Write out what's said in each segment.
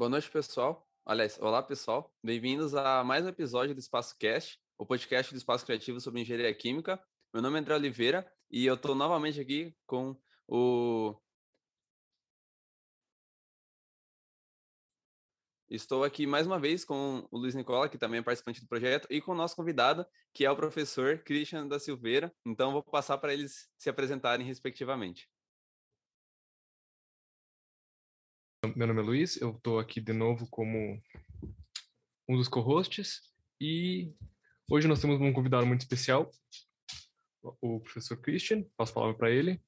Boa noite, pessoal. Aliás, olá, pessoal. Bem-vindos a mais um episódio do Espaço Cast, o podcast do Espaço Criativo sobre Engenharia Química. Meu nome é André Oliveira e eu estou novamente aqui com o. Estou aqui mais uma vez com o Luiz Nicola, que também é participante do projeto, e com o nosso convidado, que é o professor Christian da Silveira. Então, vou passar para eles se apresentarem respectivamente. Meu nome é Luiz, eu estou aqui de novo como um dos co-hosts e hoje nós temos um convidado muito especial, o professor Christian. Passo a palavra para ele.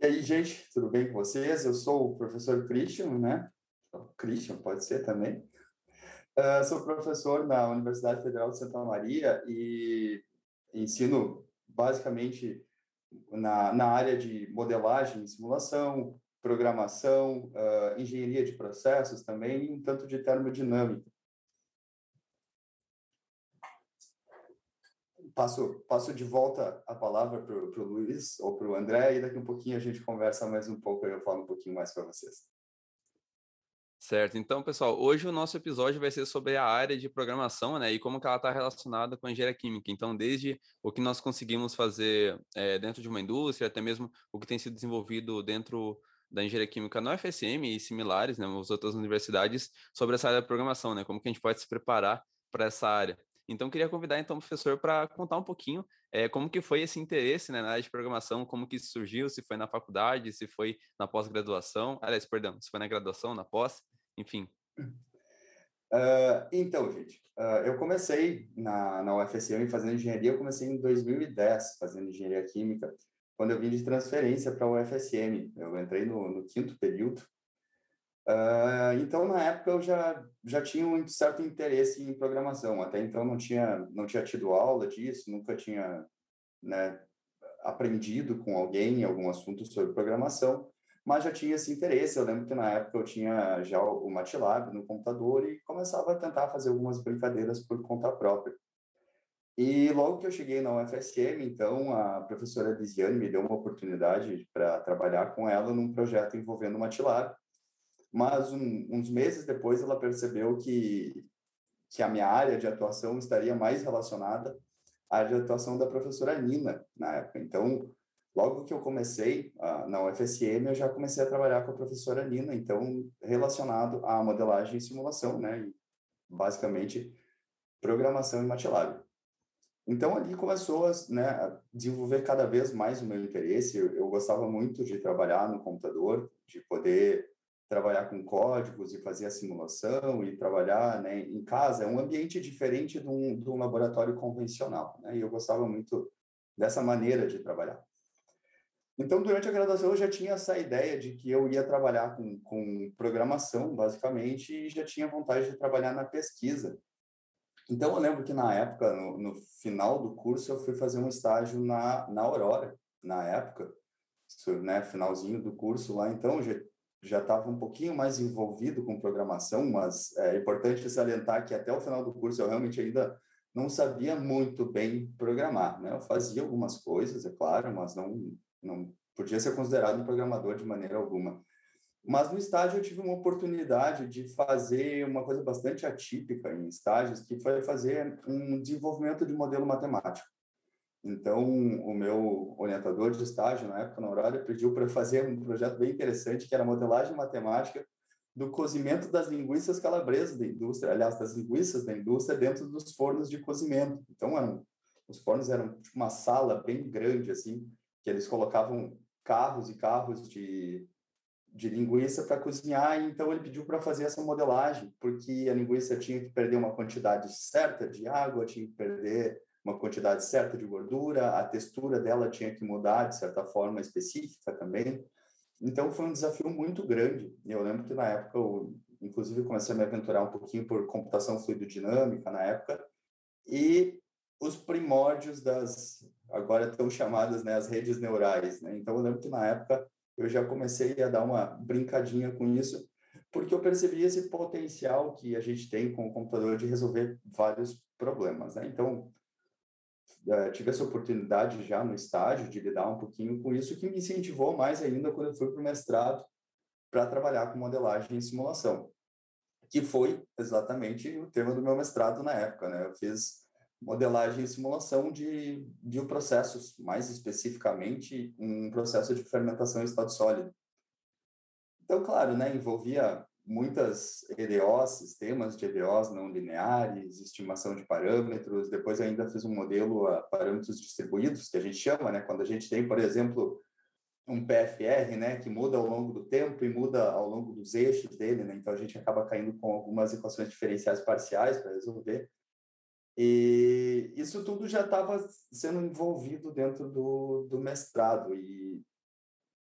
E aí, gente, tudo bem com vocês? Eu sou o professor Christian, né? Christian pode ser também. Uh, sou professor na Universidade Federal de Santa Maria e ensino basicamente na, na área de modelagem e simulação, programação, uh, engenharia de processos também, e um tanto de termodinâmica. Passo, passo de volta a palavra para o Luiz ou para o André, e daqui um pouquinho a gente conversa mais um pouco, eu falo um pouquinho mais para vocês. Certo. Então, pessoal, hoje o nosso episódio vai ser sobre a área de programação, né, e como que ela está relacionada com a engenharia química. Então, desde o que nós conseguimos fazer é, dentro de uma indústria, até mesmo o que tem sido desenvolvido dentro da engenharia química no FSM e similares, né, nas outras universidades, sobre essa área de programação, né, como que a gente pode se preparar para essa área. Então, queria convidar então o professor para contar um pouquinho é, como que foi esse interesse né, na área de programação, como que isso surgiu, se foi na faculdade, se foi na pós-graduação, aliás, perdão, se foi na graduação, na pós, enfim. Uh, então, gente, uh, eu comecei na, na UFSM fazendo engenharia, eu comecei em 2010 fazendo engenharia química, quando eu vim de transferência para o UFSM. Eu entrei no, no quinto período. Uh, então, na época, eu já, já tinha um certo interesse em programação. Até então, não tinha, não tinha tido aula disso, nunca tinha né, aprendido com alguém algum assunto sobre programação, mas já tinha esse interesse. Eu lembro que, na época, eu tinha já o MATLAB no computador e começava a tentar fazer algumas brincadeiras por conta própria. E logo que eu cheguei na UFSM, então, a professora Lisiane me deu uma oportunidade para trabalhar com ela num projeto envolvendo o MATLAB. Mas um, uns meses depois ela percebeu que, que a minha área de atuação estaria mais relacionada à área de atuação da professora Nina, na época. Então, logo que eu comecei uh, na UFSM, eu já comecei a trabalhar com a professora Nina, então, relacionado à modelagem e simulação, né? E, basicamente, programação em MATLAB. Então ali começou né, a desenvolver cada vez mais o meu interesse. Eu, eu, gostava muito de trabalhar no computador, de poder trabalhar com códigos e fazer a simulação e trabalhar né, em casa. É um ambiente diferente de um, de um laboratório convencional. Né, e eu gostava muito dessa maneira de trabalhar. Então, durante a graduação, eu já tinha essa ideia de que eu ia trabalhar com, com programação, basicamente, e já tinha vontade de trabalhar na pesquisa. Então, eu lembro que na época, no, no, final do curso, eu fui fazer um estágio na, na Aurora, na época, né, finalzinho do curso lá. Então, já já estava um pouquinho mais envolvido com programação, mas é importante salientar que até o final do curso eu realmente ainda não sabia muito bem programar, né? Eu fazia algumas coisas, é claro, mas não não podia ser considerado um programador de maneira alguma. Mas no estágio eu tive uma oportunidade de fazer uma coisa bastante atípica em estágios, que foi fazer um desenvolvimento de modelo matemático. Então, o meu orientador de estágio, na época, na Aurora, pediu para fazer um projeto bem interessante, que era modelagem matemática do cozimento das linguiças calabresas da indústria, aliás, das linguiças da indústria dentro dos fornos de cozimento. Então, eram, os fornos eram tipo uma sala bem grande, assim, que eles colocavam carros e carros de de linguiça para cozinhar, então ele pediu para fazer essa modelagem, porque a linguiça tinha que perder uma quantidade certa de água, tinha que perder uma quantidade certa de gordura, a textura dela tinha que mudar de certa forma específica também. Então foi um desafio muito grande. Eu lembro que na época eu, inclusive, comecei a me aventurar um pouquinho por computação fluidodinâmica na época e os primórdios das agora tão chamadas né, as redes neurais. Né? Então eu lembro que na época eu já comecei a dar uma brincadinha com isso, porque eu percebi esse potencial que a gente tem com o computador de resolver vários problemas, né? Então, eh, tive essa oportunidade já no estágio de lidar um pouquinho com isso, que me incentivou mais ainda quando eu fui para o mestrado, para trabalhar com modelagem e simulação, que foi exatamente o tema do meu mestrado na época. Né? Eu fiz modelagem e simulação de bioprocessos, mais especificamente um processo de fermentação em estado sólido. Então, claro, né, envolvia muitas EDOs, sistemas de EDOs não lineares, estimação de parâmetros. Depois ainda fiz um modelo a parâmetros distribuídos, que a gente chama, né, quando a gente tem, por exemplo, um PFR, né, que muda ao longo do tempo e muda ao longo dos eixos dele, né? Então a gente acaba caindo com algumas equações diferenciais parciais para resolver. E isso tudo já estava sendo envolvido dentro do, do mestrado e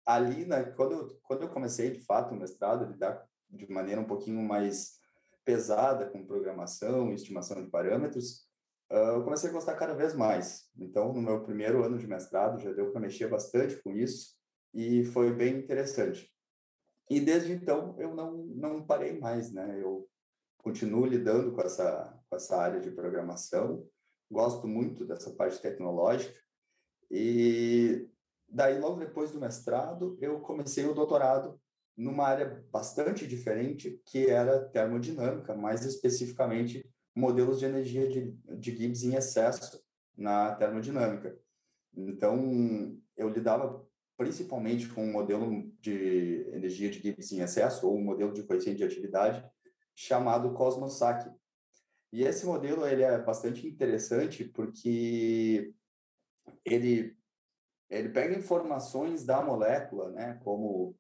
ali, né, quando eu, quando eu comecei de fato o mestrado, lidar de maneira um pouquinho mais pesada com programação estimação de parâmetros, uh, eu comecei a gostar cada vez mais. Então, no meu primeiro ano de mestrado, já deu para mexer bastante com isso e foi bem interessante. E desde então, eu não, não parei mais, né? Eu continuo lidando com essa, com essa área de programação, gosto muito dessa parte tecnológica e daí logo depois do mestrado eu comecei o doutorado numa área bastante diferente, que era termodinâmica, mais especificamente modelos de energia de, de Gibbs em excesso na termodinâmica. Então, eu lidava principalmente com um modelo de energia de Gibbs em excesso, ou um modelo de coeficiente de atividade, chamado Cosmos-SAC. E esse modelo ele é bastante interessante porque ele, ele pega informações da molécula, né, como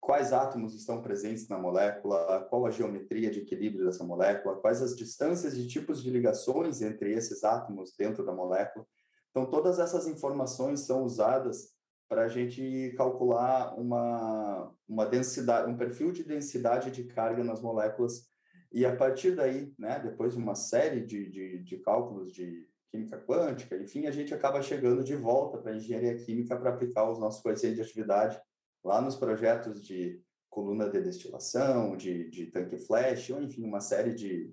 quais átomos estão presentes na molécula, qual a geometria de equilíbrio dessa molécula, quais as distâncias e tipos de ligações entre esses átomos dentro da molécula. Então, todas essas informações são usadas para a gente calcular uma, uma densidade, um perfil de densidade de carga nas moléculas. E a partir daí, né, depois de uma série de, de, de cálculos de química quântica, enfim, a gente acaba chegando de volta para a engenharia química para aplicar os nossos coeficientes de atividade lá nos projetos de coluna de destilação, de, de tanque flash, ou enfim, uma série de,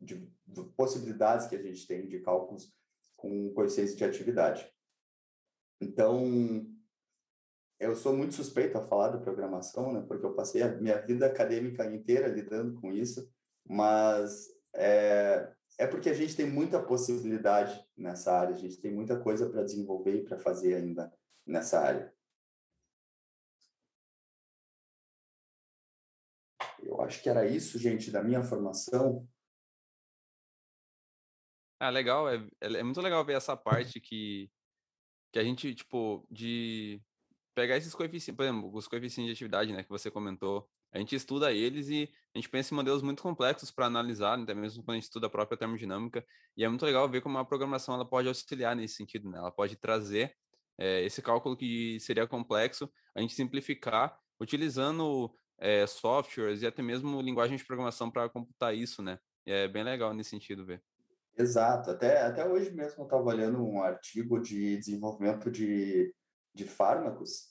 de, de possibilidades que a gente tem de cálculos com coeficientes de atividade. Então, eu sou muito suspeito a falar de programação, né, porque eu passei a minha vida acadêmica inteira lidando com isso, mas é, é porque a gente tem muita possibilidade nessa área, a gente tem muita coisa para desenvolver e para fazer ainda nessa área. Eu acho que era isso, gente, da minha formação. Ah, legal. É, é muito legal ver essa parte que, que a gente, tipo, de pegar esses coeficientes, por exemplo, os coeficientes de atividade, né, que você comentou, a gente estuda eles e a gente pensa em modelos muito complexos para analisar, até mesmo quando a gente estuda a própria termodinâmica, e é muito legal ver como a programação ela pode auxiliar nesse sentido, né? Ela pode trazer é, esse cálculo que seria complexo, a gente simplificar utilizando é, softwares e até mesmo linguagem de programação para computar isso, né? E é bem legal nesse sentido ver. Exato. Até, até hoje mesmo eu estava olhando um artigo de desenvolvimento de, de fármacos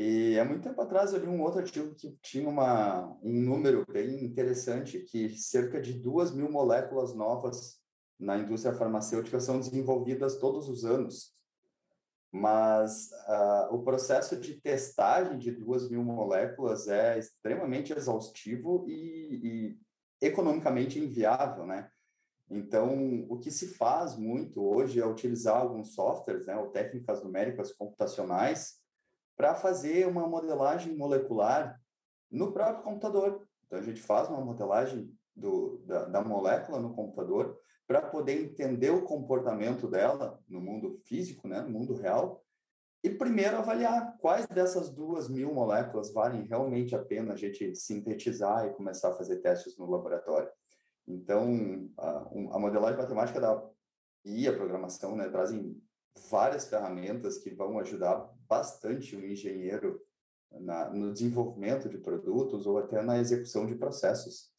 e há muito tempo atrás eu li um outro artigo que tinha uma, um número bem interessante, que cerca de duas mil moléculas novas na indústria farmacêutica são desenvolvidas todos os anos mas uh, o processo de testagem de duas mil moléculas é extremamente exaustivo e, e, economicamente inviável, né? Então, o que se faz muito hoje é utilizar alguns softwares, né, ou técnicas numéricas computacionais, para fazer uma modelagem molecular no próprio computador. Então, a gente faz uma modelagem do, da, da molécula no computador para poder entender o comportamento dela no mundo físico, né, no mundo real, e primeiro avaliar quais dessas duas mil moléculas valem realmente a pena a gente sintetizar e começar a fazer testes no laboratório. Então, a, a modelagem matemática da, e a programação né, trazem várias ferramentas que vão ajudar bastante o engenheiro na, no desenvolvimento de produtos ou até na execução de processos.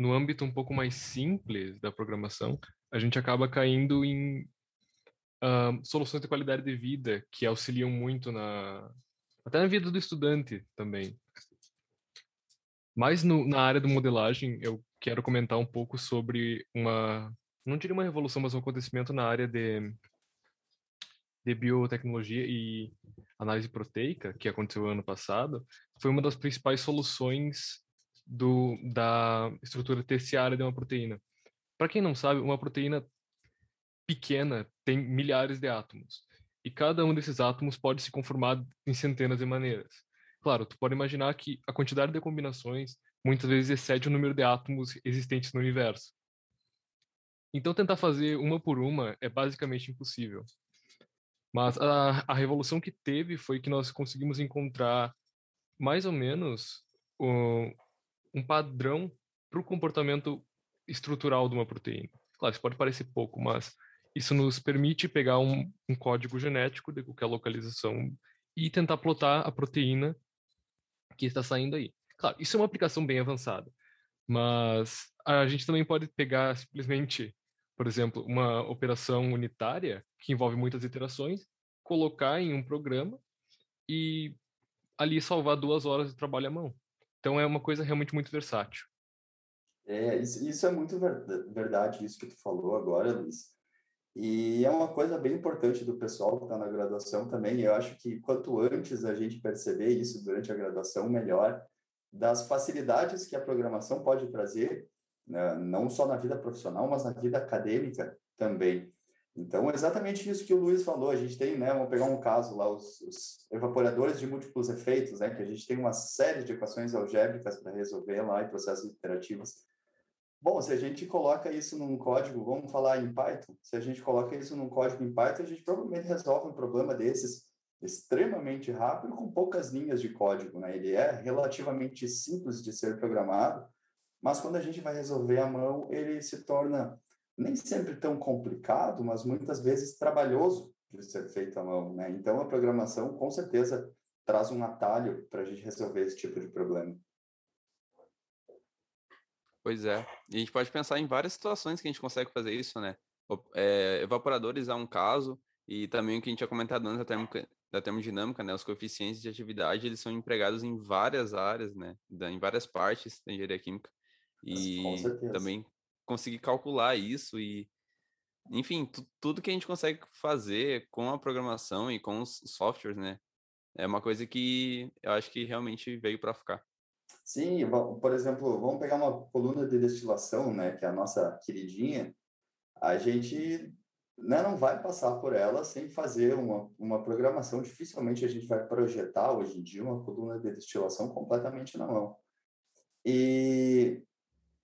no âmbito um pouco mais simples da programação, a gente acaba caindo em uh, soluções de qualidade de vida que auxiliam muito na até na vida do estudante também. Mas no, na área do modelagem, eu quero comentar um pouco sobre uma, não diria uma revolução, mas um acontecimento na área de, de biotecnologia e análise proteica, que aconteceu ano passado, foi uma das principais soluções do, da estrutura terciária de uma proteína. Para quem não sabe, uma proteína pequena tem milhares de átomos. E cada um desses átomos pode se conformar em centenas de maneiras. Claro, tu pode imaginar que a quantidade de combinações muitas vezes excede o número de átomos existentes no universo. Então, tentar fazer uma por uma é basicamente impossível. Mas a, a revolução que teve foi que nós conseguimos encontrar mais ou menos um, um padrão para o comportamento estrutural de uma proteína. Claro, isso pode parecer pouco, mas isso nos permite pegar um, um código genético de qualquer localização e tentar plotar a proteína que está saindo aí. Claro, isso é uma aplicação bem avançada, mas a gente também pode pegar simplesmente, por exemplo, uma operação unitária que envolve muitas iterações, colocar em um programa e ali salvar duas horas de trabalho à mão. Então é uma coisa realmente muito versátil. É, isso, isso é muito verdade, isso que tu falou agora, Luiz. E é uma coisa bem importante do pessoal que está na graduação também. Eu acho que quanto antes a gente perceber isso durante a graduação, melhor. Das facilidades que a programação pode trazer? Não só na vida profissional, mas na vida acadêmica também. Então, exatamente isso que o Luiz falou. A gente tem, né, vamos pegar um caso lá, os, os evaporadores de múltiplos efeitos, né, que a gente tem uma série de equações algébricas para resolver lá em processos iterativos. Bom, se a gente coloca isso num código, vamos falar em Python, se a gente coloca isso num código em Python, a gente provavelmente resolve um problema desses extremamente rápido com poucas linhas de código, né? Ele é relativamente simples de ser programado, mas quando a gente vai resolver à mão, ele se torna nem sempre tão complicado, mas muitas vezes trabalhoso de ser feito à mão, né? Então a programação com certeza traz um atalho para a gente resolver esse tipo de problema. Pois é. E a gente pode pensar em várias situações que a gente consegue fazer isso, né? É, evaporadores é um caso, e também o que a gente tinha comentado antes da, termodinâmica, da termodinâmica, né? Os coeficientes de atividade, eles são empregados em várias áreas, né? em várias partes da engenharia química. E também conseguir calcular isso e enfim, tudo que a gente consegue fazer com a programação e com os softwares, né? É uma coisa que eu acho que realmente veio para ficar. Sim, por exemplo, vamos pegar uma coluna de destilação, né, que é a nossa queridinha, a gente né, não vai passar por ela sem fazer uma, uma programação. Dificilmente a gente vai projetar hoje em dia uma coluna de destilação completamente na mão. E,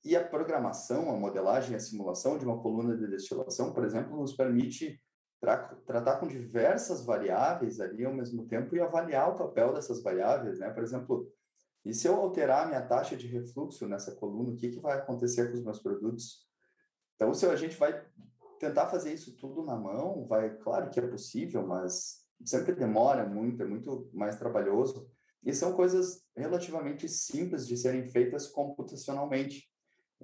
e a programação, a modelagem, a simulação de uma coluna de destilação, por exemplo, nos permite tra tratar com diversas variáveis ali ao mesmo tempo e avaliar o papel dessas variáveis, né? Por exemplo, e se eu alterar minha taxa de refluxo nessa coluna, o que, que vai acontecer com os meus produtos? Então, se a gente vai tentar fazer isso tudo na mão, vai, claro que é possível, mas sempre demora muito, é muito mais trabalhoso. E são coisas relativamente simples de serem feitas computacionalmente.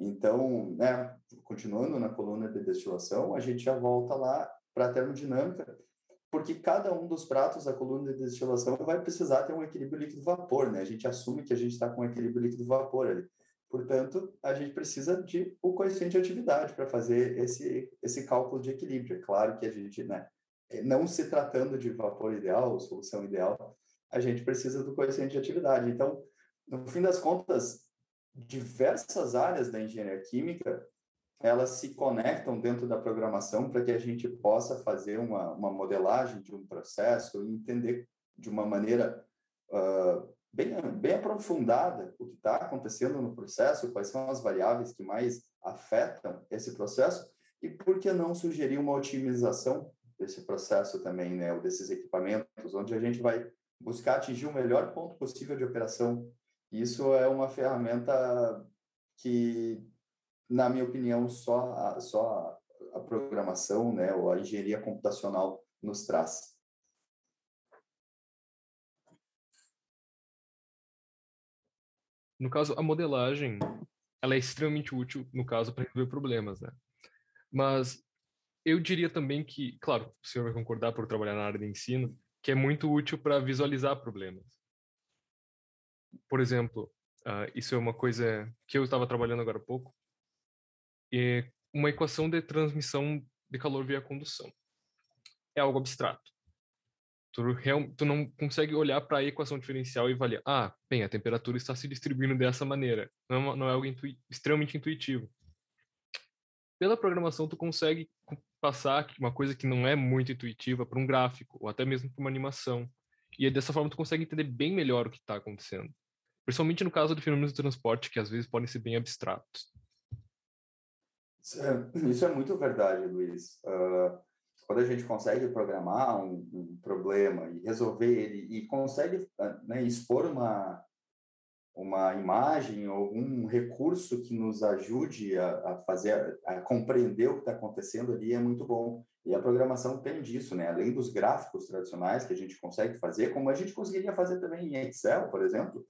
Então, né, continuando na coluna de destilação, a gente já volta lá para a termodinâmica, porque cada um dos pratos da coluna de destilação vai precisar ter um equilíbrio líquido-vapor, né? A gente assume que a gente está com um equilíbrio líquido-vapor ali. Portanto, a gente precisa de o coeficiente de atividade para fazer esse, esse cálculo de equilíbrio. É claro que a gente, né, não se tratando de vapor ideal, solução ideal, a gente precisa do coeficiente de atividade. Então, no fim das contas, diversas áreas da engenharia química elas se conectam dentro da programação para que a gente possa fazer uma, uma modelagem de um processo e entender de uma maneira uh, bem, bem aprofundada o que está acontecendo no processo, quais são as variáveis que mais afetam esse processo e por que não sugerir uma otimização desse processo também, né, ou desses equipamentos, onde a gente vai buscar atingir o melhor ponto possível de operação. Isso é uma ferramenta que na minha opinião, só a, só a programação, né, ou a engenharia computacional nos traz. No caso, a modelagem, ela é extremamente útil, no caso, para resolver problemas, né? Mas eu diria também que, claro, o senhor vai concordar por trabalhar na área de ensino, que é muito útil para visualizar problemas. Por exemplo, uh, isso é uma coisa que eu estava trabalhando agora há pouco, é uma equação de transmissão de calor via condução. É algo abstrato. Tu, real, tu não consegue olhar para a equação diferencial e avaliar, ah, bem, a temperatura está se distribuindo dessa maneira. Não, é não é algo extremamente intuitivo. Pela programação, tu consegue passar uma coisa que não é muito intuitiva para um gráfico, ou até mesmo para uma animação. E dessa forma tu consegue entender bem melhor o que está acontecendo. Principalmente no caso de fenômenos de transporte, que às vezes podem ser bem abstratos. Isso é, é muito verdade, Luiz. Uh, quando a gente consegue programar um, um, problema e resolver ele e consegue ah, né, expor uma, uma imagem algum recurso que nos ajude a, a fazer, a compreender o que está acontecendo ali é muito bom. E a programação tem disso, né? Além dos gráficos tradicionais que a gente consegue fazer, como a gente conseguiria fazer também em Excel, por exemplo,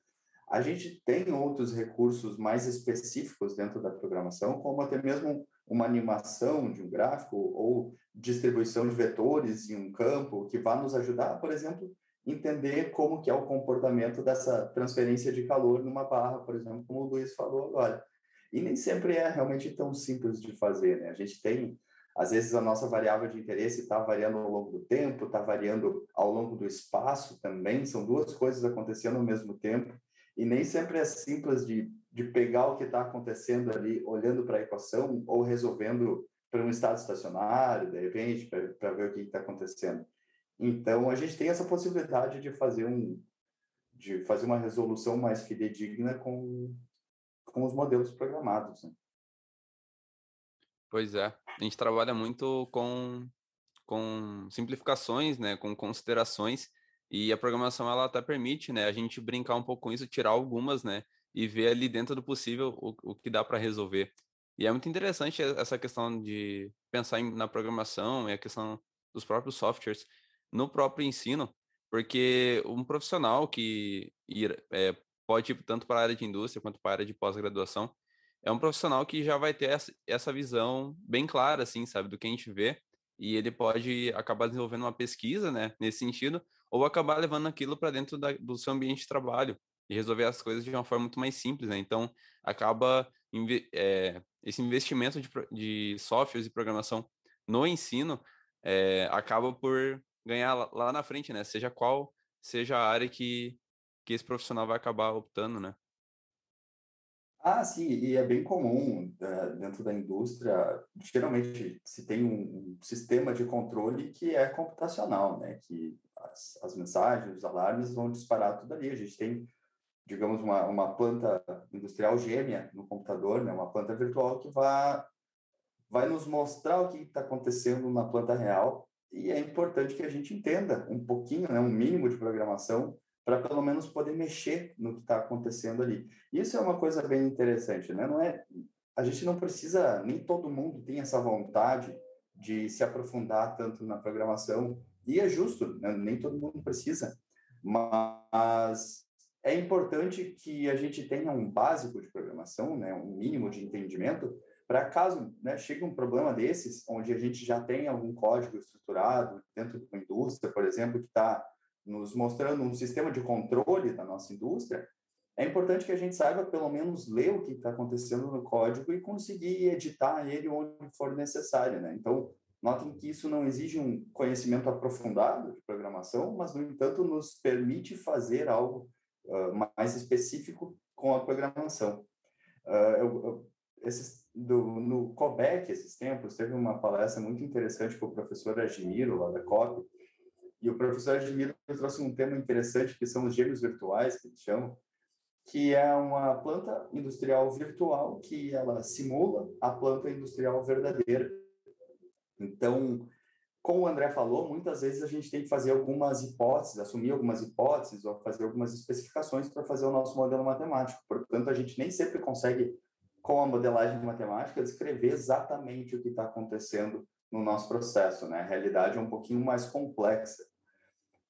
a gente tem outros recursos mais específicos dentro da programação, como até mesmo uma animação de um gráfico ou distribuição de vetores em um campo que vai nos ajudar, por exemplo, entender como que é o comportamento dessa transferência de calor numa barra, por exemplo, como o Luiz falou agora. E nem sempre é realmente tão simples de fazer, né? A gente tem, às vezes, a nossa variável de interesse está variando ao longo do tempo, está variando ao longo do espaço também, são duas coisas acontecendo ao mesmo tempo, e nem sempre é simples de, de pegar o que está acontecendo ali, olhando para a equação ou resolvendo para um estado estacionário, de repente, para ver o que está acontecendo. Então, a gente tem essa possibilidade de fazer um de fazer uma resolução mais fidedigna com, com os modelos programados. Né? Pois é, a gente trabalha muito com, com simplificações, né, com considerações e a programação ela até permite, né, a gente brincar um pouco com isso, tirar algumas, né, e ver ali dentro do possível o, o que dá para resolver. E é muito interessante essa questão de pensar em, na programação e a questão dos próprios softwares no próprio ensino, porque um profissional que ir, é, pode ir tanto para a área de indústria quanto para a área de pós-graduação, é um profissional que já vai ter essa, essa visão bem clara, assim, sabe, do que a gente vê, e ele pode acabar desenvolvendo uma pesquisa, né, nesse sentido, ou acabar levando aquilo para dentro da, do seu ambiente de trabalho e resolver as coisas de uma forma muito mais simples, né? Então, acaba é, esse investimento de, de softwares e programação no ensino é, acaba por ganhar lá na frente, né? Seja qual seja a área que, que esse profissional vai acabar optando, né? Ah, sim, e é bem comum uh, dentro da indústria, geralmente se tem um, sistema de controle que é computacional, né? Que as, as mensagens, os alarmes vão disparar tudo ali. A gente tem, digamos, uma, uma planta industrial gêmea no computador, né? Uma planta virtual que vai, vai nos mostrar o que está acontecendo na planta real e é importante que a gente entenda um pouquinho, né? Um mínimo de programação para pelo menos poder mexer no que está acontecendo ali. Isso é uma coisa bem interessante, né? Não é, a gente não precisa, nem todo mundo tem essa vontade de se aprofundar tanto na programação, e é justo, né? nem todo mundo precisa, mas é importante que a gente tenha um básico de programação, né? um mínimo de entendimento, para caso né, chegue um problema desses, onde a gente já tem algum código estruturado dentro de uma indústria, por exemplo, que está nos mostrando um sistema de controle da nossa indústria, é importante que a gente saiba pelo menos ler o que está acontecendo no código e conseguir editar ele onde for necessário, né? Então, notem que isso não exige um conhecimento aprofundado de programação, mas, no entanto, nos permite fazer algo uh, mais específico com a programação. Uh, eu, eu, esses, do, no COBEC, esses tempos, teve uma palestra muito interessante com o professor Agimiro, lá da COP, e o professor Admiro trouxe um tema interessante, que são os gêmeos virtuais, que eles chamam, que é uma planta industrial virtual que ela simula a planta industrial verdadeira. Então, como o André falou, muitas vezes a gente tem que fazer algumas hipóteses, assumir algumas hipóteses ou fazer algumas especificações para fazer o nosso modelo matemático. Portanto, a gente nem sempre consegue, com a modelagem matemática, descrever exatamente o que está acontecendo no nosso processo. Né? A realidade é um pouquinho mais complexa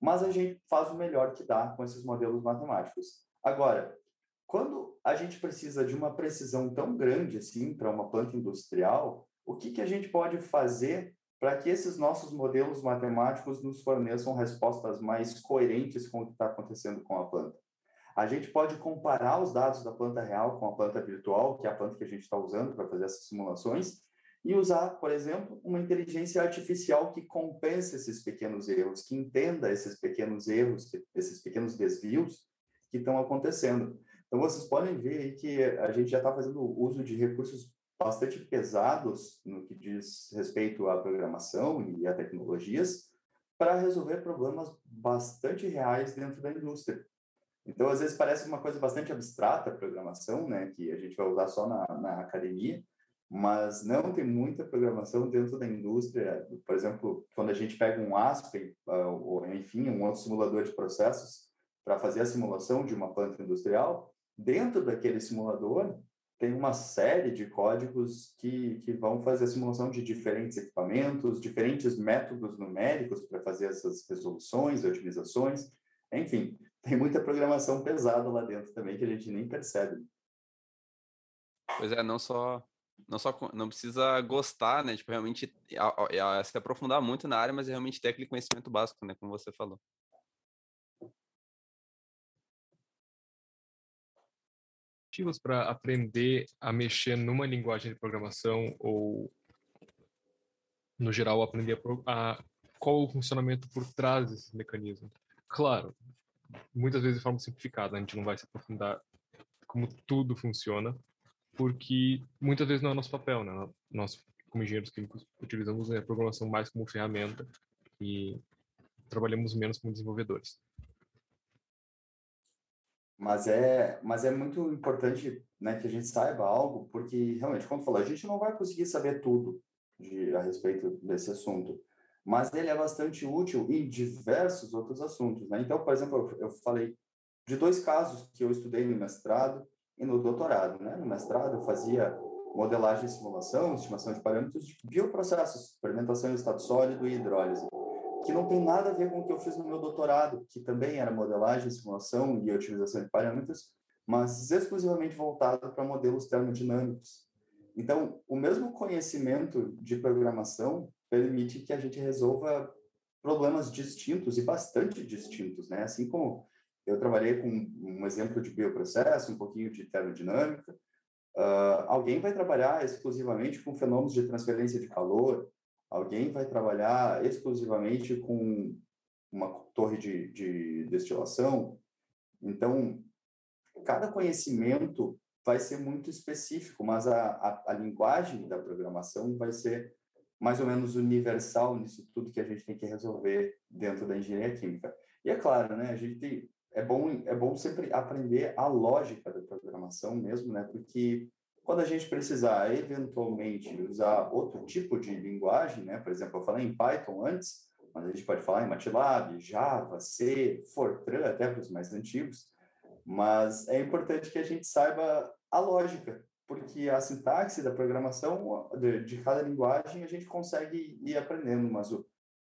mas a gente faz o melhor que dá com esses modelos matemáticos. Agora, quando a gente precisa de uma precisão tão grande assim para uma planta industrial, o que, que a gente pode fazer para que esses nossos modelos matemáticos nos forneçam respostas mais coerentes com o que está acontecendo com a planta? A gente pode comparar os dados da planta real com a planta virtual, que é a planta que a gente está usando para fazer essas simulações, e usar, por exemplo, uma inteligência artificial que compense esses pequenos erros, que entenda esses pequenos erros, esses pequenos desvios que estão acontecendo. Então, vocês podem ver que a gente já está fazendo uso de recursos bastante pesados no que diz respeito à programação e a tecnologias para resolver problemas bastante reais dentro da indústria. Então, às vezes parece uma coisa bastante abstrata a programação, né, que a gente vai usar só na, na academia, mas não tem muita programação dentro da indústria. Por exemplo, quando a gente pega um Aspen, ah, ou enfim, um outro simulador de processos para fazer a simulação de uma planta industrial, dentro daquele simulador tem uma série de códigos que, que vão fazer a simulação de diferentes equipamentos, diferentes métodos numéricos para fazer essas resoluções, otimizações, enfim, tem muita programação pesada lá dentro também que a gente nem percebe. Pois é, não só não só não precisa gostar, né? Tipo, realmente a, a, a, se aprofundar muito na área, mas realmente ter aquele conhecimento básico, né? Como você falou. Motivos para aprender a mexer numa linguagem de programação ou, no geral, aprender a, a qual o funcionamento por trás desses mecanismos. Claro, muitas vezes de forma simplificada, a gente não vai se aprofundar como tudo funciona, porque muitas vezes não é nosso papel, né? Nós, como engenheiros químicos, utilizamos a programação mais como ferramenta e trabalhamos menos como desenvolvedores. Mas é, mas é muito importante né, que a gente saiba algo, porque realmente, como falou, a gente não vai conseguir saber tudo de, a respeito desse assunto, mas ele é bastante útil em diversos outros assuntos. Né? Então, por exemplo, eu, falei de dois casos que eu estudei no mestrado e no doutorado. Né? No mestrado, eu fazia modelagem e simulação, estimação de parâmetros de bioprocessos, fermentação em estado sólido e hidrólise, que não tem nada a ver com o que eu fiz no meu doutorado, que também era modelagem, simulação e otimização de parâmetros, mas exclusivamente voltado para modelos termodinâmicos. Então, o mesmo conhecimento de programação permite que a gente resolva problemas distintos e bastante distintos, né? Assim como eu trabalhei com um exemplo de bioprocesso, um pouquinho de termodinâmica. Uh, alguém vai trabalhar exclusivamente com fenômenos de transferência de calor, alguém vai trabalhar exclusivamente com uma torre de, de destilação. Então, cada conhecimento vai ser muito específico, mas a, a, a, linguagem da programação vai ser mais ou menos universal nisso tudo que a gente tem que resolver dentro da engenharia química. E é claro, né, a gente tem, é bom, é bom sempre aprender a lógica da programação mesmo, né? Porque quando a gente precisar eventualmente usar outro tipo de linguagem, né? Por exemplo, eu falei em Python antes, mas a gente pode falar em MATLAB, Java, C, Fortran, até para os mais antigos. Mas é importante que a gente saiba a lógica, porque a sintaxe da programação de, de cada linguagem a gente consegue ir aprendendo, mas o,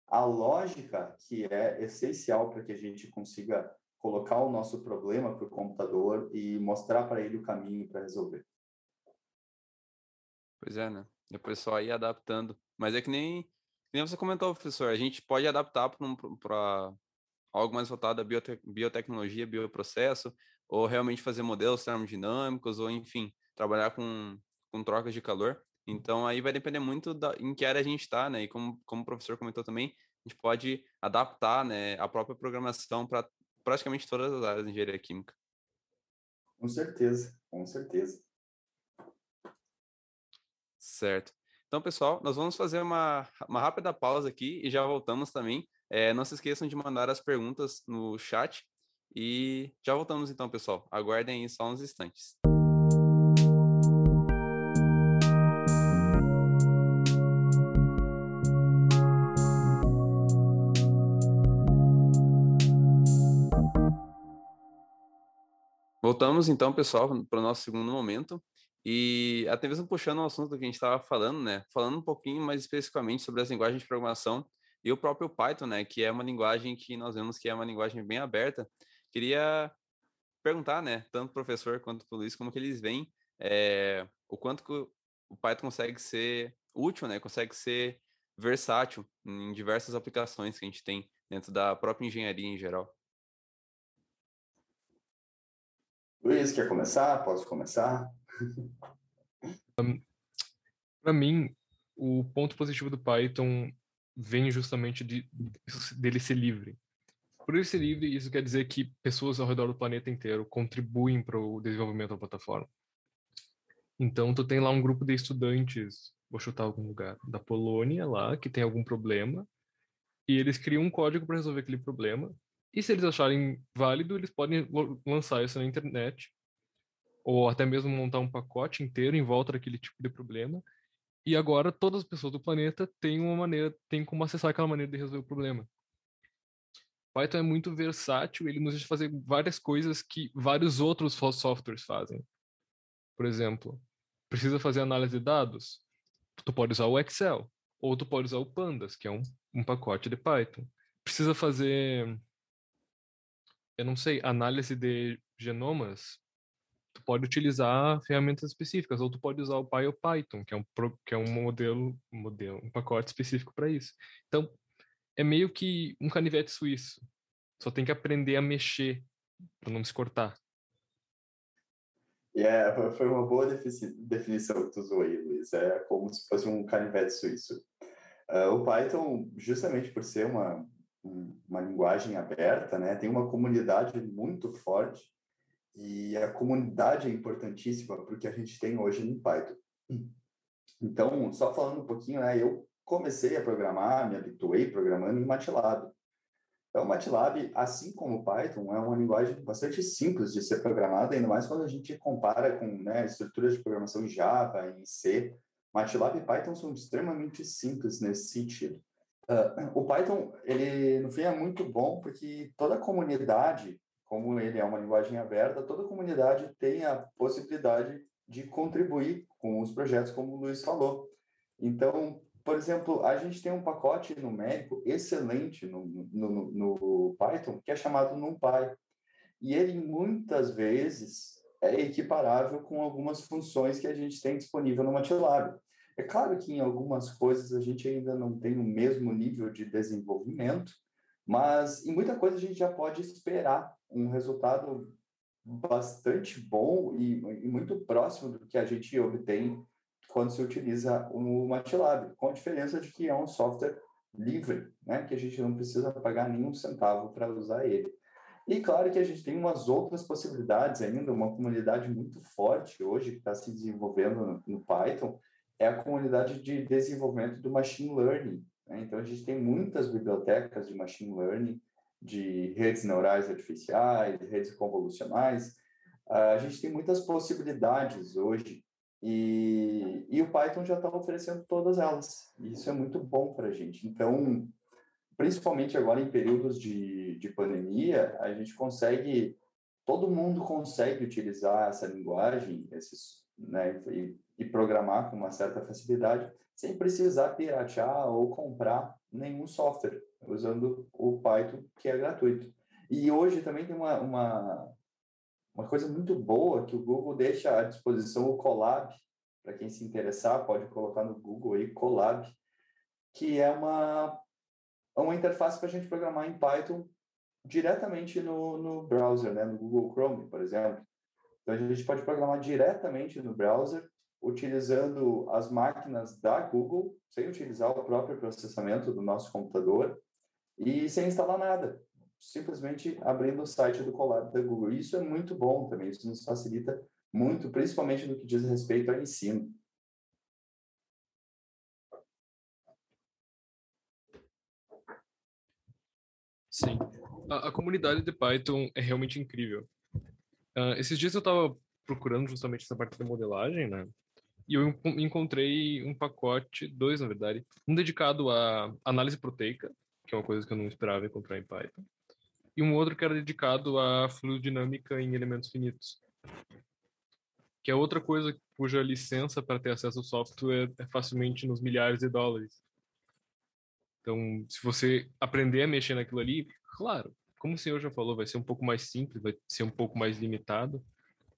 a lógica que é essencial para que a gente consiga colocar o nosso problema para o computador e mostrar para ele o caminho para resolver. Pois é, né? Depois só ir adaptando. Mas é que nem, que nem você comentou, professor, a gente pode adaptar para algo mais voltado à biote biotecnologia, bioprocesso, ou realmente fazer modelos termodinâmicos, ou enfim, trabalhar com, com trocas de calor. Então aí vai depender muito da, em que área a gente está, né? E como, como o professor comentou também, a gente pode adaptar né, a própria programação para praticamente todas as áreas de engenharia química. Com certeza, com certeza. Certo. Então, pessoal, nós vamos fazer uma, uma rápida pausa aqui e já voltamos também. É, não se esqueçam de mandar as perguntas no chat e já voltamos então, pessoal. Aguardem aí só uns instantes. Voltamos então, pessoal, para o nosso segundo momento. E até mesmo puxando o assunto que a gente estava falando, né? Falando um pouquinho mais especificamente sobre as linguagens de programação e o próprio Python, né? Que é uma linguagem que nós vemos que é uma linguagem bem aberta. Queria perguntar, né? Tanto o professor quanto o Luiz, como que eles veem é, o quanto que o Python consegue ser útil, né? Consegue ser versátil em diversas aplicações que a gente tem dentro da própria engenharia em geral. Luiz, quer começar? Posso começar? um, Para mim, o ponto positivo do Python vem justamente de, dele ser livre. Por ele ser livre, isso quer dizer que pessoas ao redor do planeta inteiro contribuem para o desenvolvimento da plataforma. Então, tu tem lá um grupo de estudantes, vou chutar algum lugar, da Polônia lá, que tem algum problema, e eles criam um código para resolver aquele problema. E se eles acharem válido, eles podem lançar isso na internet, ou até mesmo montar um pacote inteiro em volta daquele tipo de problema. E agora todas as pessoas do planeta têm uma maneira, têm como acessar aquela maneira de resolver o problema. Python é muito versátil, ele nos deixa fazer várias coisas que vários outros softwares fazem. Por exemplo, precisa fazer análise de dados? Tu pode usar o Excel, ou tu pode usar o Pandas, que é um, um pacote de Python. Precisa fazer, eu não sei, análise de genomas? Tu pode utilizar ferramentas específicas, ou tu pode usar o PyPython, que é um, que é um modelo, modelo, um pacote específico para isso. Então, é meio que um canivete suíço. Só tem que aprender a mexer para não se cortar. Yeah, é, foi uma boa definição que tu usou aí, Luiz. É como se fosse um canivete suíço. Uh, o Python, justamente por ser uma, uma linguagem aberta, né, tem uma comunidade muito forte e a comunidade é importantíssima para o que a gente tem hoje no Python. Então, só falando um pouquinho, né, eu comecei a programar, me habituei programando em MATLAB. Então, MATLAB, assim como Python, é uma linguagem bastante simples de ser programada, ainda mais quando a gente compara com né, estruturas de programação em Java, em C. MATLAB e Python são extremamente simples nesse sentido. Uh, o Python, ele, no fim, é muito bom porque toda comunidade, como ele é uma linguagem aberta, toda comunidade tem a possibilidade de contribuir com os projetos, como o Luiz falou. Então, por exemplo, a gente tem um pacote numérico excelente no, no, no Python, que é chamado NumPy. E ele, muitas vezes, é equiparável com algumas funções que a gente tem disponível no MATLAB. É claro que em algumas coisas a gente ainda não tem o mesmo nível de desenvolvimento, mas em muita coisa a gente já pode esperar um resultado bastante bom e, e muito próximo do que a gente obtém quando se utiliza o MATLAB, com a diferença de que é um software livre, né, que a gente não precisa pagar nenhum centavo para usar ele. E claro que a gente tem umas outras possibilidades ainda, uma comunidade muito forte hoje que está se desenvolvendo no, no, Python, é a comunidade de desenvolvimento do machine learning. Né? Então a gente tem muitas bibliotecas de machine learning, de redes neurais artificiais, redes convolucionais. Uh, a gente tem muitas possibilidades hoje e, e o Python já está oferecendo todas elas. E isso é muito bom para a gente. Então, principalmente agora em períodos de, de pandemia, a gente consegue, todo mundo consegue utilizar essa linguagem esses, né, e, e programar com uma certa facilidade, sem precisar piratear ou comprar nenhum software, usando o Python, que é gratuito. E hoje também tem uma, uma, uma coisa muito boa que o Google deixa à disposição o Colab, para quem se interessar, pode colocar no Google aí Colab, que é uma, uma interface para a gente programar em Python diretamente no, no browser, né? no Google Chrome, por exemplo. Então a gente pode programar diretamente no browser, utilizando as máquinas da Google, sem utilizar o próprio processamento do nosso computador e sem instalar nada simplesmente abrindo o site do Colab da Google. Isso é muito bom também, isso nos facilita muito, principalmente no que diz respeito ao ensino. Sim, a, a comunidade de Python é realmente incrível. Uh, esses dias eu estava procurando justamente essa parte da modelagem, né? E eu encontrei um pacote, dois na verdade, um dedicado à análise proteica, que é uma coisa que eu não esperava encontrar em Python, e um outro que era dedicado à fluidinâmica em elementos finitos. Que é outra coisa cuja licença para ter acesso ao software é facilmente nos milhares de dólares. Então, se você aprender a mexer naquilo ali, claro, como o senhor já falou, vai ser um pouco mais simples, vai ser um pouco mais limitado,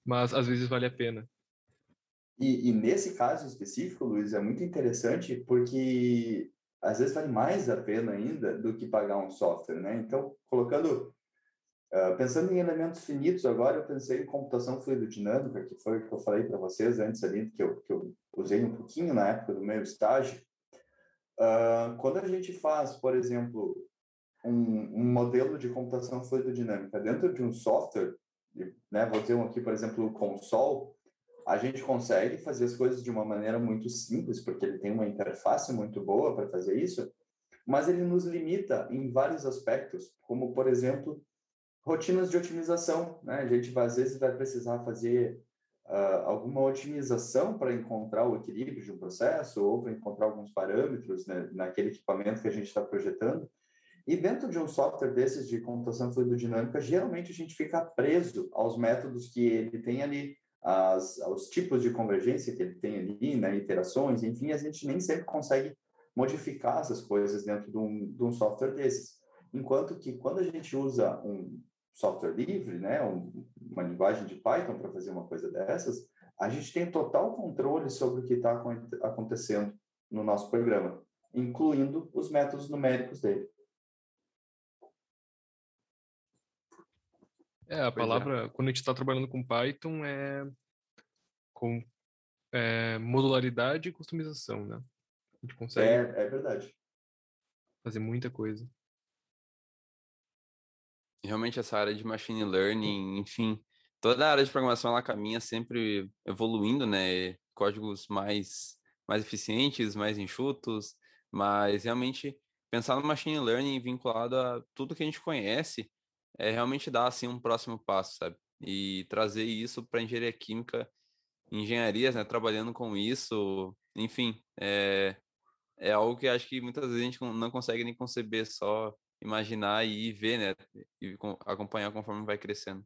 mas às vezes vale a pena. E, e, nesse caso específico, Luiz, é muito interessante porque às vezes vale mais a pena ainda do que pagar um software, né? Então, colocando, uh, pensando em elementos finitos agora, eu pensei em computação fluidodinâmica, que foi o que eu falei para vocês antes ali, que eu, que eu usei um pouquinho na época do meu estágio. Uh, quando a gente faz, por exemplo, um, um modelo de computação fluidodinâmica dentro de um software, né, vou ter um aqui, por exemplo, o Console, a gente consegue fazer as coisas de uma maneira muito simples, porque ele tem uma interface muito boa para fazer isso, mas ele nos limita em vários aspectos, como, por exemplo, rotinas de otimização. Né? A gente, às vezes, vai precisar fazer uh, alguma otimização para encontrar o equilíbrio de um processo ou para encontrar alguns parâmetros né, naquele equipamento que a gente está projetando. E dentro de um software desses de computação fluidodinâmica, geralmente a gente fica preso aos métodos que ele tem ali, as, aos tipos de convergência que ele tem ali, né, iterações, enfim, a gente nem sempre consegue modificar essas coisas dentro de um, de um software desses. Enquanto que quando a gente usa um software livre, né, um, uma linguagem de Python para fazer uma coisa dessas, a gente tem total controle sobre o que está acontecendo no nosso programa, incluindo os métodos numéricos dele. É, a pois é. palavra, é. quando a gente está trabalhando com Python, é com é, modularidade e customização, né? A gente consegue. É, é verdade. Fazer muita coisa. Realmente essa área de machine learning, enfim, toda a área de programação ela caminha sempre evoluindo, né? Códigos mais mais eficientes, mais enxutos, mas realmente pensar no machine learning vinculado a tudo que a gente conhece é realmente dar assim um próximo passo, sabe? E trazer isso para engenharia química, engenharias, né? Trabalhando com isso, enfim, é, é algo que acho que muitas vezes a gente não consegue nem conceber, só imaginar e ver, né? E acompanhar conforme vai crescendo.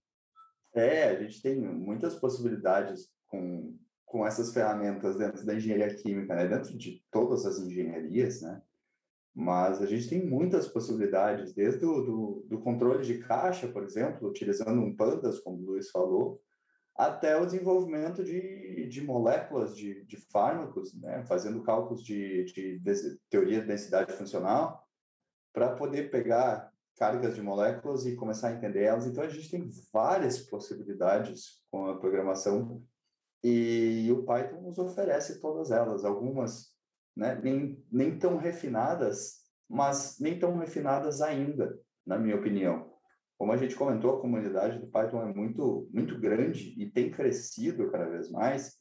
É, a gente tem muitas possibilidades com, com essas ferramentas dentro da engenharia química, né? Dentro de todas as engenharias, né? Mas a gente tem muitas possibilidades, desde o do, do controle de caixa, por exemplo, utilizando um Pandas, como o Luiz falou, até o desenvolvimento de, de moléculas de, de fármacos, né? fazendo cálculos de, de, de teoria de densidade funcional, para poder pegar cargas de moléculas e começar a entender elas. Então, a gente tem várias possibilidades com a programação e o Python nos oferece todas elas. Algumas né? nem, nem tão refinadas, mas nem tão refinadas ainda, na minha opinião. Como a gente comentou, a comunidade do Python é muito, muito grande e tem crescido cada vez mais,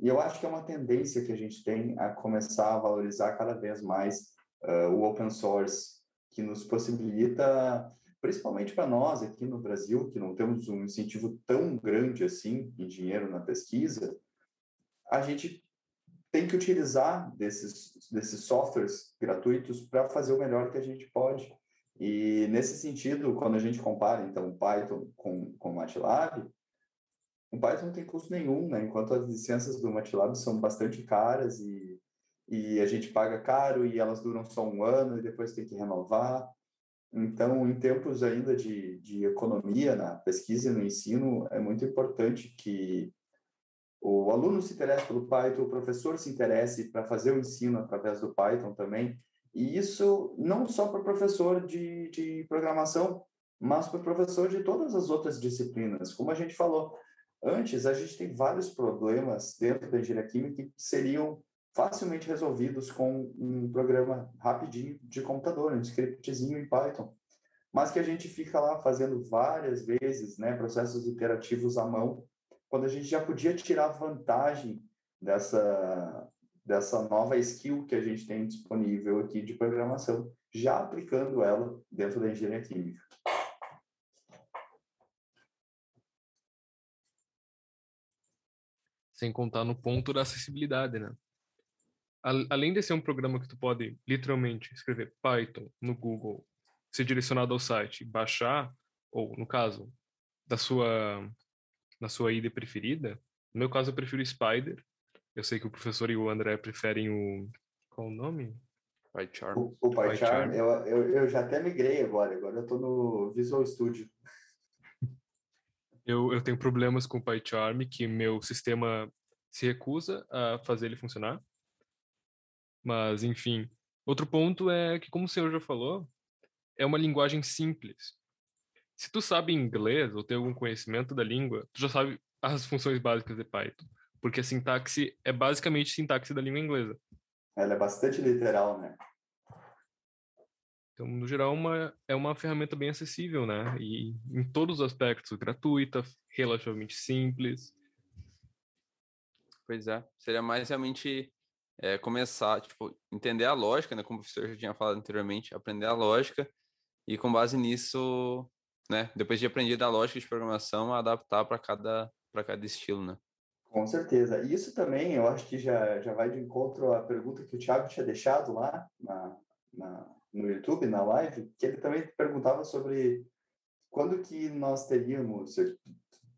e eu acho que é uma tendência que a gente tem a começar a valorizar cada vez mais uh, o open source, que nos possibilita, principalmente para nós aqui no Brasil, que não temos um incentivo tão grande assim em dinheiro na pesquisa, a gente tem que utilizar desses, desses softwares gratuitos para fazer o melhor que a gente pode. E nesse sentido, quando a gente compara então o Python com, com o MATLAB, o Python não tem custo nenhum, né? enquanto as licenças do MATLAB são bastante caras e, e a gente paga caro e elas duram só um ano e depois tem que renovar. Então, em tempos ainda de, de economia na pesquisa e no ensino, é muito importante que o aluno se interessa pelo Python, o professor se interesse para fazer o ensino através do Python também. E isso não só para o professor de, de programação, mas para o professor de todas as outras disciplinas. Como a gente falou antes, a gente tem vários problemas dentro da engenharia química que seriam facilmente resolvidos com um programa rapidinho de computador, um scriptzinho em Python. Mas que a gente fica lá fazendo várias vezes, né, processos iterativos à mão, quando a gente já podia tirar vantagem dessa, dessa nova skill que a gente tem disponível aqui de programação, já aplicando ela dentro da engenharia química. Sem contar no ponto da acessibilidade, né? Além de ser um programa que tu pode literalmente escrever Python no Google, ser direcionado ao site, baixar, ou no caso da sua na sua ida preferida. No meu caso, eu prefiro Spider. Eu sei que o professor e o André preferem o. Qual o nome? PyCharm. O, o PyCharm, eu, eu, eu já até migrei agora. Agora eu estou no Visual Studio. Eu, eu tenho problemas com o PyCharm, que meu sistema se recusa a fazer ele funcionar. Mas, enfim. Outro ponto é que, como o senhor já falou, é uma linguagem simples se tu sabe inglês ou tem algum conhecimento da língua, tu já sabe as funções básicas de Python, porque a sintaxe é basicamente sintaxe da língua inglesa. Ela é bastante literal, né? Então, no geral, uma, é uma ferramenta bem acessível, né? E em todos os aspectos, gratuita, relativamente simples. Pois é, seria mais realmente é, começar, tipo, entender a lógica, né? Como o professor já tinha falado anteriormente, aprender a lógica e com base nisso, né? Depois de aprender a lógica de programação, adaptar para cada para cada estilo, né? Com certeza. Isso também, eu acho que já, já vai de encontro à pergunta que o Thiago tinha deixado lá na, na, no YouTube, na live, que ele também perguntava sobre quando que nós teríamos,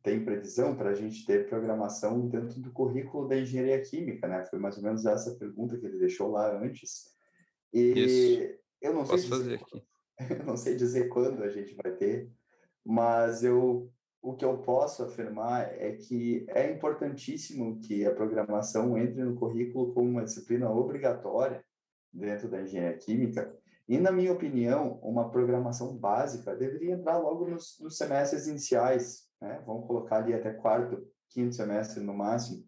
tem previsão para a gente ter programação dentro do currículo da engenharia química, né? Foi mais ou menos essa pergunta que ele deixou lá antes. E Isso. eu não Posso sei dizer, fazer aqui. eu não sei dizer quando a gente vai ter, mas eu o que eu posso afirmar é que é importantíssimo que a programação entre no currículo como uma disciplina obrigatória dentro da engenharia química. E, na minha opinião, uma programação básica deveria entrar logo nos, nos semestres iniciais, né? Vamos colocar ali até quarto, quinto semestre no máximo,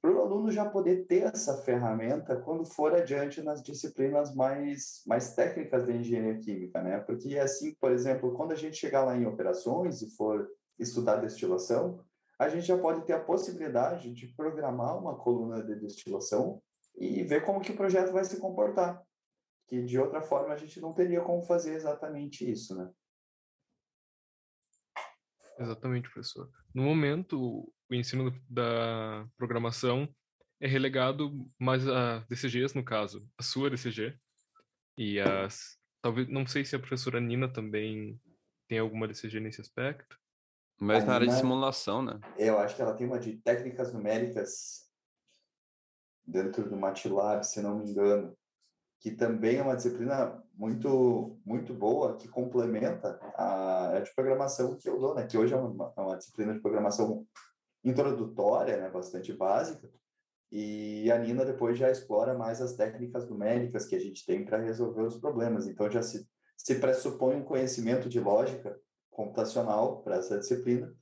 para o aluno já poder ter essa ferramenta quando for adiante nas disciplinas mais, mais técnicas da engenharia química, né? Porque assim, por exemplo, quando a gente chegar lá em operações e for estudar destilação, a gente já pode ter a possibilidade de programar uma coluna de destilação e ver como que o projeto vai se comportar. Que de outra forma a gente não teria como fazer exatamente isso, né? Exatamente, professor. No momento, o ensino da programação é relegado mais a DCGs, no caso, a sua DCG, e as... Talvez, não sei se a professora Nina também tem alguma DCG nesse aspecto. Mas na área de simulação, né? Eu acho que ela tem uma de técnicas numéricas dentro do MATLAB, se não me engano que também é uma disciplina muito muito boa, que complementa a, a de programação que eu dou, né? Que hoje é uma, é uma disciplina de programação introdutória, né? Bastante básica. E a Nina depois já explora mais as técnicas numéricas que a gente tem para resolver os problemas. Então já se, se pressupõe um conhecimento de lógica computacional para essa disciplina.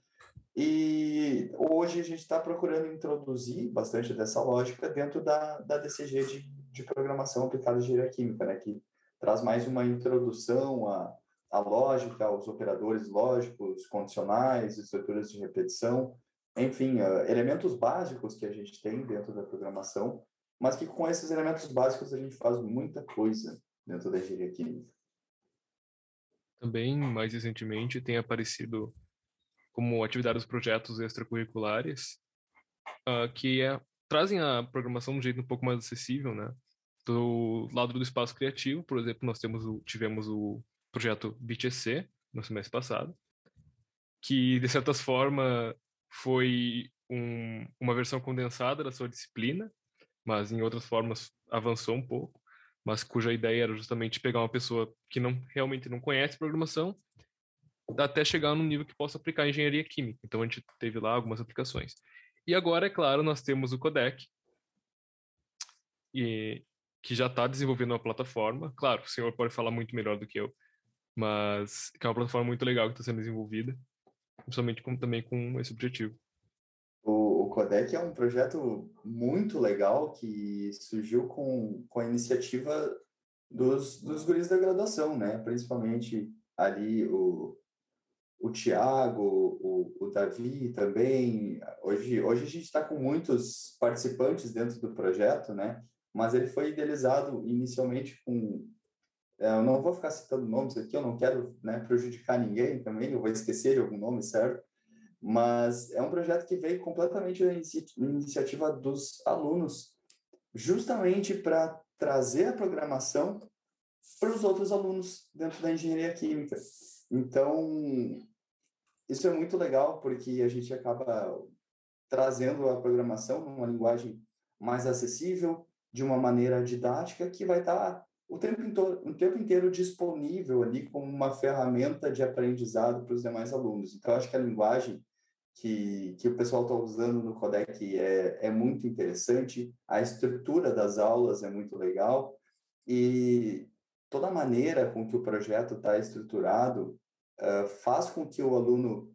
E hoje a gente está procurando introduzir bastante dessa lógica dentro da, da DCG de de programação aplicada à engenharia química, né, que traz mais uma introdução à, à lógica, aos operadores lógicos, condicionais, estruturas de repetição, enfim, uh, elementos básicos que a gente tem dentro da programação, mas que com esses elementos básicos a gente faz muita coisa dentro da engenharia química. Também, mais recentemente, tem aparecido como atividade dos projetos extracurriculares, uh, que é, trazem a programação de um jeito um pouco mais acessível, né? Do lado do espaço criativo, por exemplo, nós temos o, tivemos o projeto BTC no semestre passado, que de certa forma foi um, uma versão condensada da sua disciplina, mas em outras formas avançou um pouco, mas cuja ideia era justamente pegar uma pessoa que não realmente não conhece programação até chegar num nível que possa aplicar engenharia química. Então a gente teve lá algumas aplicações. E agora, é claro, nós temos o Codec, e que já está desenvolvendo uma plataforma. Claro, o senhor pode falar muito melhor do que eu, mas que é uma plataforma muito legal que está sendo desenvolvida, principalmente com, também com esse objetivo. O, o Codec é um projeto muito legal que surgiu com, com a iniciativa dos, dos guris da graduação, né? Principalmente ali o, o Tiago, o, o Davi também. Hoje, hoje a gente está com muitos participantes dentro do projeto, né? mas ele foi idealizado inicialmente com. É, eu não vou ficar citando nomes aqui, eu não quero né, prejudicar ninguém também, eu vou esquecer de algum nome, certo? Mas é um projeto que veio completamente da iniciativa dos alunos, justamente para trazer a programação para os outros alunos dentro da engenharia química. Então, isso é muito legal, porque a gente acaba trazendo a programação numa linguagem mais acessível, de uma maneira didática que vai estar o tempo, o tempo inteiro disponível ali como uma ferramenta de aprendizado para os demais alunos. Então, acho que a linguagem que, que o pessoal está usando no Codec é, é muito interessante, a estrutura das aulas é muito legal e toda a maneira com que o projeto está estruturado uh, faz com que o aluno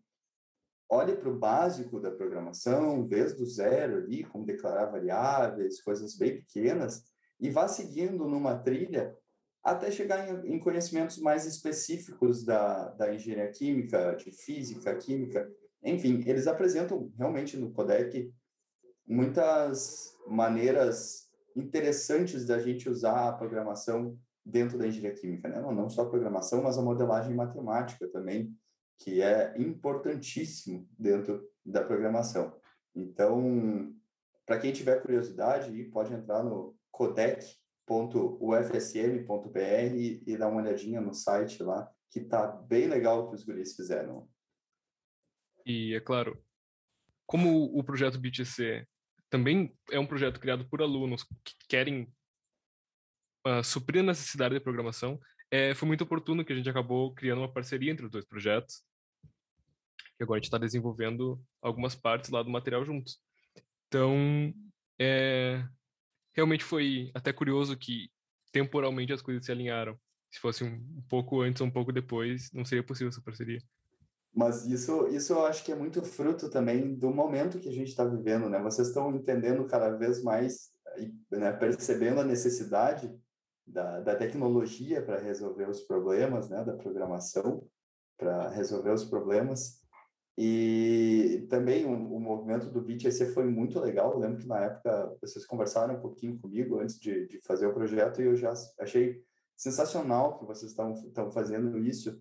olhe para o básico da programação, desde o zero ali, como declarar variáveis, coisas bem pequenas, e vá seguindo numa trilha até chegar em, em conhecimentos mais específicos da, da engenharia química, de física, química, enfim, eles apresentam realmente no codec muitas maneiras interessantes da gente usar a programação dentro da engenharia química, né? Não, não só a programação, mas a modelagem matemática também, que é importantíssimo dentro da programação. Então, para quem tiver curiosidade, pode entrar no codec.ufsm.br e dar uma olhadinha no site lá, que tá bem legal o que os guris fizeram. E, é claro, como o projeto BTC também é um projeto criado por alunos que querem uh, suprir a necessidade de programação, é, foi muito oportuno que a gente acabou criando uma parceria entre os dois projetos. E agora a gente está desenvolvendo algumas partes lá do material juntos. Então, é, realmente foi até curioso que temporalmente as coisas se alinharam. Se fosse um, pouco antes ou um pouco depois, não seria possível essa parceria. Mas isso, isso eu acho que é muito fruto também do momento que a gente está vivendo, né? Vocês estão entendendo cada vez mais, né, percebendo a necessidade da, da tecnologia para resolver os problemas, né, da programação para resolver os problemas. E também o, o movimento do BitEC foi muito legal. Eu lembro que na época vocês conversaram um pouquinho comigo antes de, de fazer o projeto e eu já achei sensacional que vocês estão fazendo isso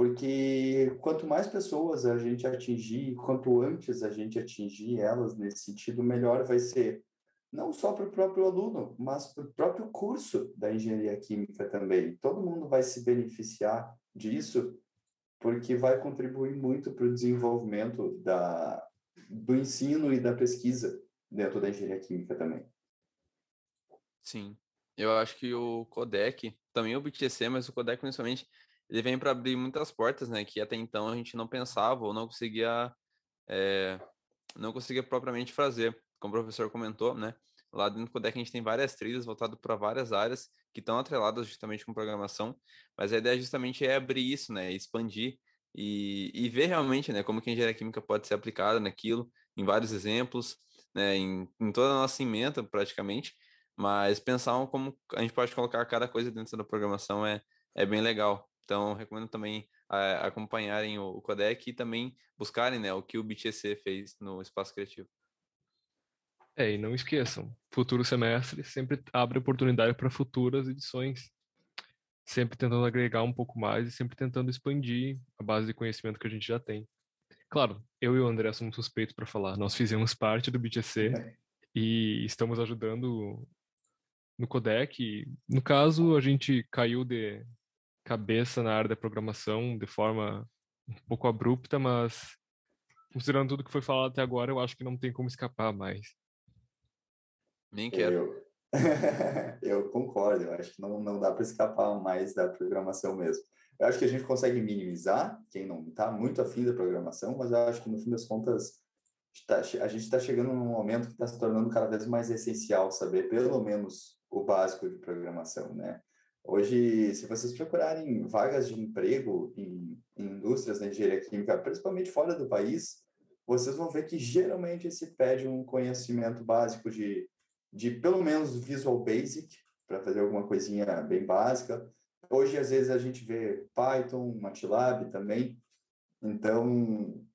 porque quanto mais pessoas a gente atingir, quanto antes a gente atingir elas nesse sentido, melhor vai ser, não só para o próprio aluno, mas para o próprio curso da engenharia química também. Todo mundo vai se beneficiar disso, porque vai contribuir muito para o desenvolvimento da, do ensino e da pesquisa dentro da engenharia química também. Sim, eu acho que o Codec, também o BTC, mas o Codec principalmente, ele vem para abrir muitas portas, né? Que até então a gente não pensava ou não conseguia, é, não conseguia propriamente fazer. Como o professor comentou, né? Lá dentro do Codec a gente tem várias trilhas voltadas para várias áreas que estão atreladas justamente com programação, mas a ideia justamente é abrir isso, né? Expandir e, e ver realmente, né? Como que a engenharia química pode ser aplicada naquilo, em vários exemplos, né? Em, em toda a nossa emenda, praticamente, mas pensar como a gente pode colocar cada coisa dentro da programação é, é bem legal. Então, recomendo também uh, acompanharem o, o, Codec e também buscarem né, o que o BTC fez no espaço criativo. É, e não esqueçam, futuro semestre sempre abre oportunidade para futuras edições, sempre tentando agregar um pouco mais e sempre tentando expandir a base de conhecimento que a gente já tem. Claro, eu e o André somos suspeitos para falar. Nós fizemos parte do BTC é. e estamos ajudando no Codec. No caso, a gente caiu de cabeça na área da programação de forma um pouco abrupta, mas considerando tudo que foi falado até agora, eu acho que não tem como escapar mais. Nem quero. Eu, eu concordo, eu acho que não, não dá para escapar mais da programação mesmo. Eu acho que a gente consegue minimizar quem não está muito afim da programação, mas eu acho que no fim das contas a gente está chegando num momento que está se tornando cada vez mais essencial saber pelo menos o básico de programação, né? Hoje, se vocês procurarem vagas de emprego em, em indústrias da engenharia química, principalmente fora do país, vocês vão ver que geralmente se pede um conhecimento básico de, de pelo menos Visual Basic, para fazer alguma coisinha bem básica. Hoje, às vezes, a gente vê Python, MATLAB também. Então,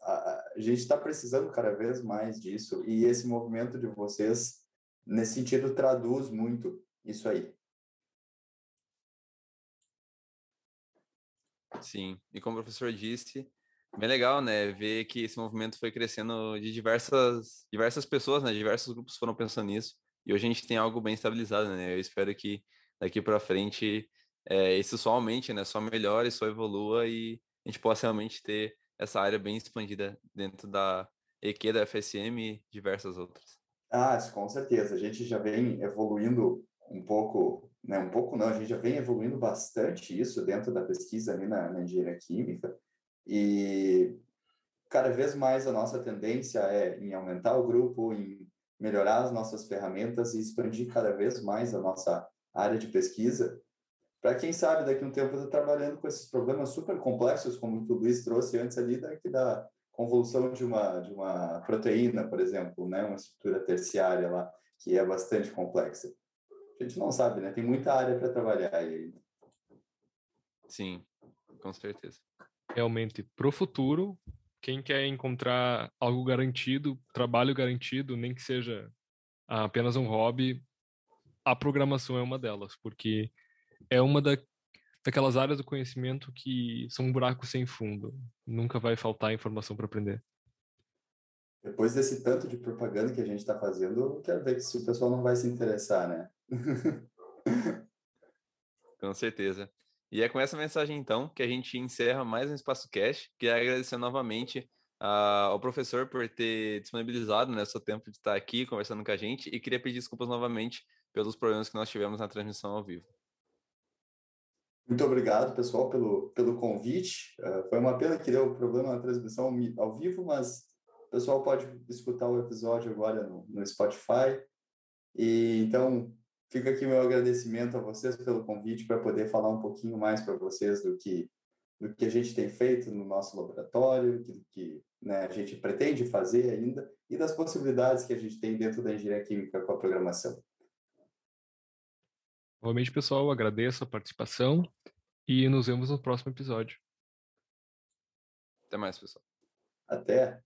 a, a gente está precisando cada vez mais disso. E esse movimento de vocês, nesse sentido, traduz muito isso aí. Sim, e como o professor disse, bem legal, né, ver que esse movimento foi crescendo de diversas, diversas pessoas, né, diversos grupos foram pensando nisso, e hoje a gente tem algo bem estabilizado, né, eu espero que daqui para frente é, isso só aumente, né, só melhore, só evolua e a gente possa realmente ter essa área bem expandida dentro da EQ da FSM e diversas outras. Ah, com certeza, a gente já vem evoluindo um pouco né, um pouco não, a gente já vem evoluindo bastante isso dentro da pesquisa ali na, na engenharia química e cada vez mais a nossa tendência é em aumentar o grupo, em melhorar as nossas ferramentas e expandir cada vez mais a nossa área de pesquisa para quem sabe daqui a um tempo estar tá trabalhando com esses problemas super complexos como o Luiz trouxe antes ali daqui da convolução de uma de uma proteína, por exemplo, né, uma estrutura terciária lá que é bastante complexa. a gente não sabe, né? Tem muita área para trabalhar aí. Sim, com certeza. Realmente, pro futuro, quem quer encontrar algo garantido, trabalho garantido, nem que seja apenas um hobby, a programação é uma delas, porque é uma da, daquelas áreas do conhecimento que são um buraco sem fundo. Nunca vai faltar informação para aprender. Depois desse tanto de propaganda que a gente está fazendo, eu quero ver se o pessoal não vai se interessar, né? Com certeza. E é com essa mensagem, então, que a gente encerra mais um Espaço Cash. Queria agradecer novamente uh, ao professor por ter disponibilizado né, seu tempo de estar aqui conversando com a gente e queria pedir desculpas novamente pelos problemas que nós tivemos na transmissão ao vivo. Muito obrigado, pessoal, pelo, pelo convite. Uh, foi uma pena que deu problema na transmissão ao vivo, mas o pessoal pode escutar o episódio agora no, no Spotify. E então, fica aqui meu agradecimento a vocês pelo convite para poder falar um pouquinho mais para vocês do que do que a gente tem feito no nosso laboratório, do que né, a gente pretende fazer ainda e das possibilidades que a gente tem dentro da engenharia química com a programação. Novamente, pessoal, agradeço a participação e nos vemos no próximo episódio. Até mais, pessoal. Até.